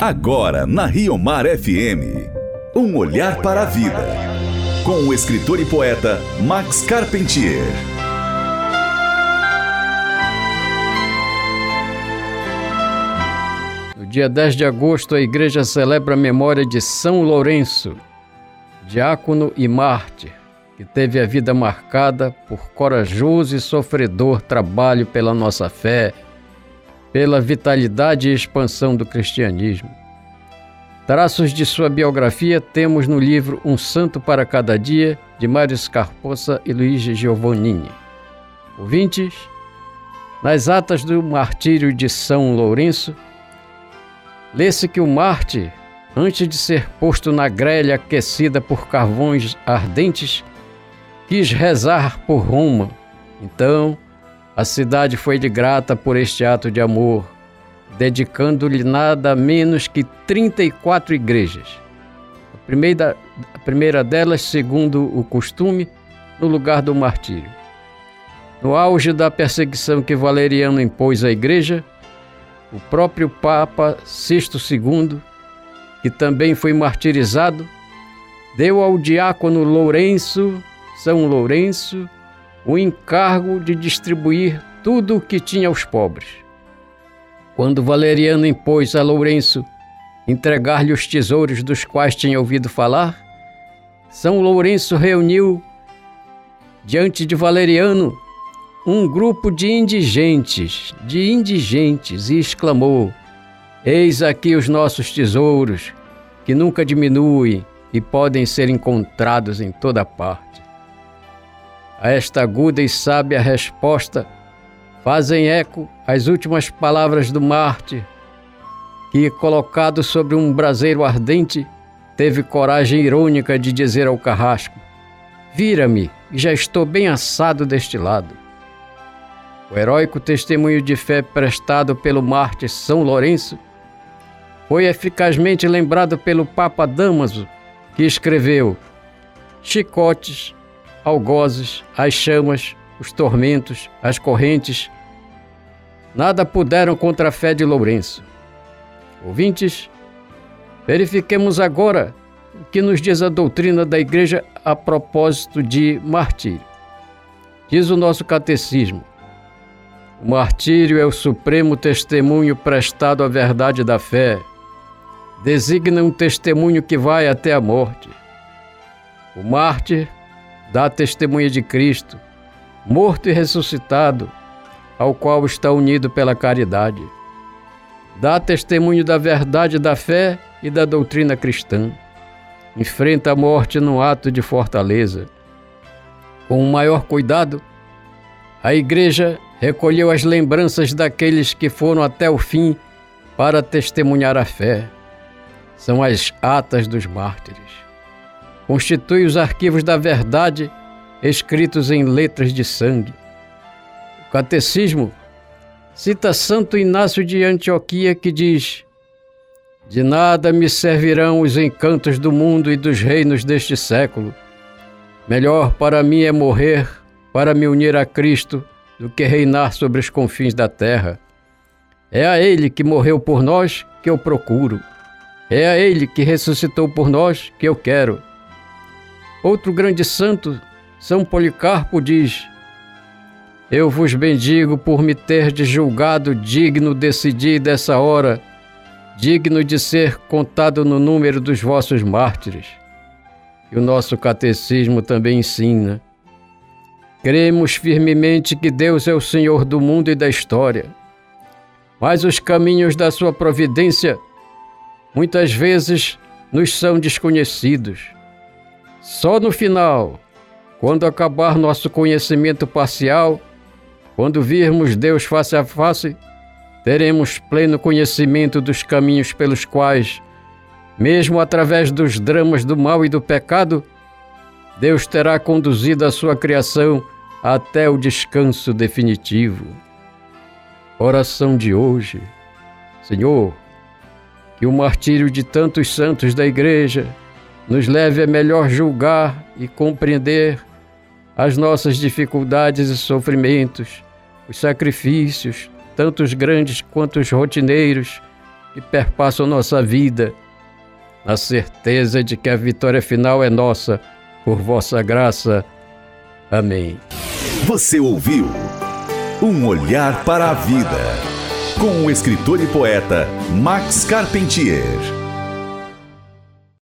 Agora na Rio Mar FM. Um olhar para a vida. Com o escritor e poeta Max Carpentier. No dia 10 de agosto, a igreja celebra a memória de São Lourenço, diácono e mártir, que teve a vida marcada por corajoso e sofredor trabalho pela nossa fé, pela vitalidade e expansão do cristianismo. Traços de sua biografia temos no livro Um Santo para Cada Dia, de Mário Scarposa e Luiz Giovannini. Ouvintes, nas atas do martírio de São Lourenço, lê-se que o Marte, antes de ser posto na grelha aquecida por carvões ardentes, quis rezar por Roma. Então, a cidade foi de grata por este ato de amor, dedicando-lhe nada menos que 34 igrejas. A primeira, a primeira delas, segundo o costume, no lugar do martírio. No auge da perseguição que Valeriano impôs à igreja, o próprio Papa Sisto II, que também foi martirizado, deu ao diácono Lourenço, São Lourenço, o encargo de distribuir tudo o que tinha aos pobres. Quando Valeriano impôs a Lourenço entregar-lhe os tesouros dos quais tinha ouvido falar, São Lourenço reuniu diante de Valeriano um grupo de indigentes, de indigentes, e exclamou: Eis aqui os nossos tesouros, que nunca diminuem e podem ser encontrados em toda parte. A esta aguda e sábia resposta fazem eco as últimas palavras do mártir, que, colocado sobre um braseiro ardente, teve coragem irônica de dizer ao carrasco: Vira-me, já estou bem assado deste lado. O heróico testemunho de fé prestado pelo mártir São Lourenço foi eficazmente lembrado pelo Papa Damaso, que escreveu: Chicotes, algozes, as chamas, os tormentos, as correntes, nada puderam contra a fé de Lourenço. Ouvintes, verifiquemos agora o que nos diz a doutrina da Igreja a propósito de martírio. Diz o nosso catecismo: o martírio é o supremo testemunho prestado à verdade da fé. Designa um testemunho que vai até a morte. O mártir dá testemunha de Cristo, morto e ressuscitado, ao qual está unido pela caridade. Dá testemunho da verdade da fé e da doutrina cristã. Enfrenta a morte num ato de fortaleza. Com o maior cuidado, a Igreja recolheu as lembranças daqueles que foram até o fim para testemunhar a fé. São as atas dos mártires constitui os arquivos da verdade escritos em letras de sangue. O Catecismo cita Santo Inácio de Antioquia que diz: De nada me servirão os encantos do mundo e dos reinos deste século. Melhor para mim é morrer para me unir a Cristo do que reinar sobre os confins da terra. É a Ele que morreu por nós que eu procuro. É a Ele que ressuscitou por nós que eu quero. Outro grande santo, São Policarpo, diz: Eu vos bendigo por me terdes julgado digno desse dia e dessa hora, digno de ser contado no número dos vossos mártires. E o nosso catecismo também ensina. Cremos firmemente que Deus é o Senhor do mundo e da história, mas os caminhos da sua providência muitas vezes nos são desconhecidos. Só no final, quando acabar nosso conhecimento parcial, quando virmos Deus face a face, teremos pleno conhecimento dos caminhos pelos quais, mesmo através dos dramas do mal e do pecado, Deus terá conduzido a sua criação até o descanso definitivo. Oração de hoje. Senhor, que o martírio de tantos santos da Igreja nos leve a melhor julgar e compreender as nossas dificuldades e sofrimentos, os sacrifícios, tanto os grandes quanto os rotineiros, que perpassam nossa vida, na certeza de que a vitória final é nossa, por vossa graça. Amém. Você ouviu Um Olhar para a Vida, com o escritor e poeta Max Carpentier.